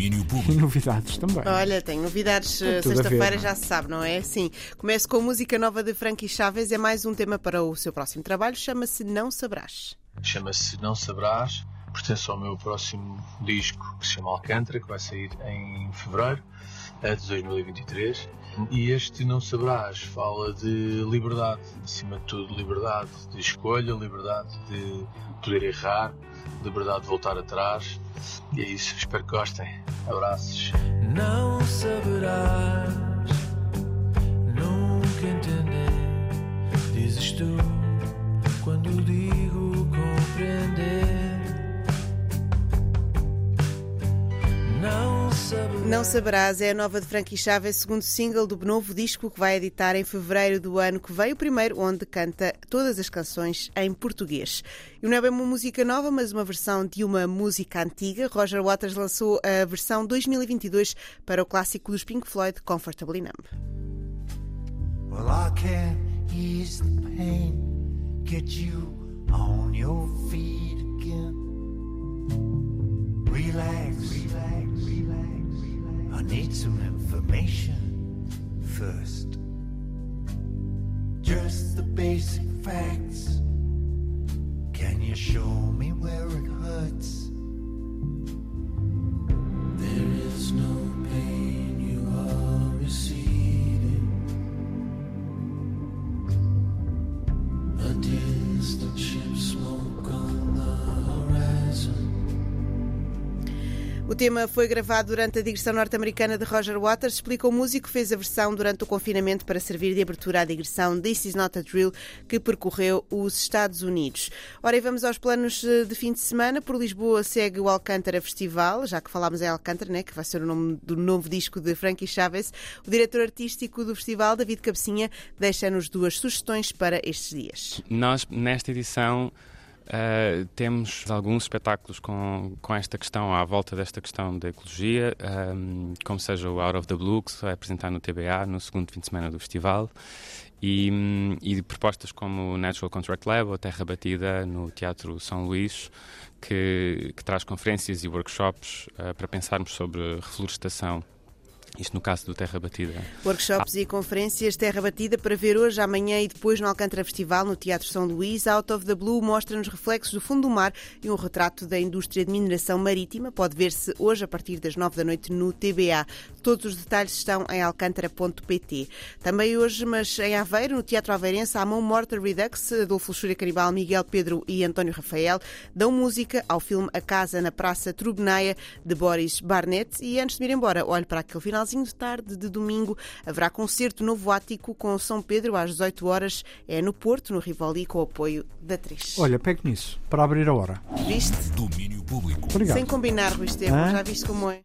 Domínio E público. novidades também. Olha, tem novidades. Eh, Sexta-feira não é? já se sabe, não é? Sim. Começo com a música nova de Frankie Chaves. É mais um tema para o seu próximo trabalho. Chama-se Não Sabrás. chama-se Não Sabrás, pertence ao meu próximo disco que se chama Alcântara, que vai sair em fevereiro eh, de 2023. E este Não Sabrás fala de liberdade, acima de tudo, liberdade de escolha, liberdade de poder errar, liberdade de voltar atrás. E é isso, espero que gostem. Abraços. Não saberás Não saberás. É a nova de Frankie Chaves, segundo single do novo disco que vai editar em fevereiro do ano que vem, o primeiro onde canta todas as canções em português. E não é bem uma música nova, mas uma versão de uma música antiga. Roger Waters lançou a versão 2022 para o clássico dos Pink Floyd, Comfortably Numb. Well, I can ease the pain, get you on your feet again. Relax, relax. I need some information first. Just the basic facts. Can you show me where it hurts? There is no pain you are receiving. A distant ship smoke on O tema foi gravado durante a digressão norte-americana de Roger Waters. Explica o músico que fez a versão durante o confinamento para servir de abertura à digressão This Is Not a Drill, que percorreu os Estados Unidos. Ora, e vamos aos planos eh, de fim de semana. Por Lisboa segue o Alcântara Festival, já que falámos em Alcântara, né, que vai ser o nome do novo disco de Frankie Chaves. O diretor artístico do festival, David Cabecinha, deixa-nos duas sugestões para estes dias. Nós, nesta edição, eh, temos alguns espetáculos com, com esta questão, à volta desta questão da ecologia, ehm, como seja o Out of the Blue, que se vai apresentar no TBA no segundo fim de semana do festival, e, e propostas como o Natural Contract Lab ou Terra Batida no Teatro São Luís, que, que traz conferências e workshops eh, para pensarmos sobre reflorestação. Isto no caso do Terra Batida. Workshops e conferências Terra Batida para ver hoje, amanhã e depois no Alcântara Festival, no Teatro São Luís. Out of the Blue mostra-nos reflexos do fundo do mar e um retrato da indústria de mineração marítima. Pode ver-se hoje a partir das nove da noite no TBA. Todos os detalhes estão em alcântara.pt. Também hoje, mas em Aveiro, no Teatro Aveirense, a mão morta Redux, Adolfo Luxúria Caribal, Miguel Pedro e António Rafael dão música ao filme A Casa na Praça Trubnaia, de Boris Barnett. E antes de ir embora, olho para aquele finalzinho de tarde de domingo. Haverá concerto novo ático com São Pedro às 18 horas. É no Porto, no Rivoli, com o apoio da 3. Olha, pegue nisso, para abrir a hora. Viste? Domínio público. Obrigado. Sem combinar, Rui Estevam. Já viste como é?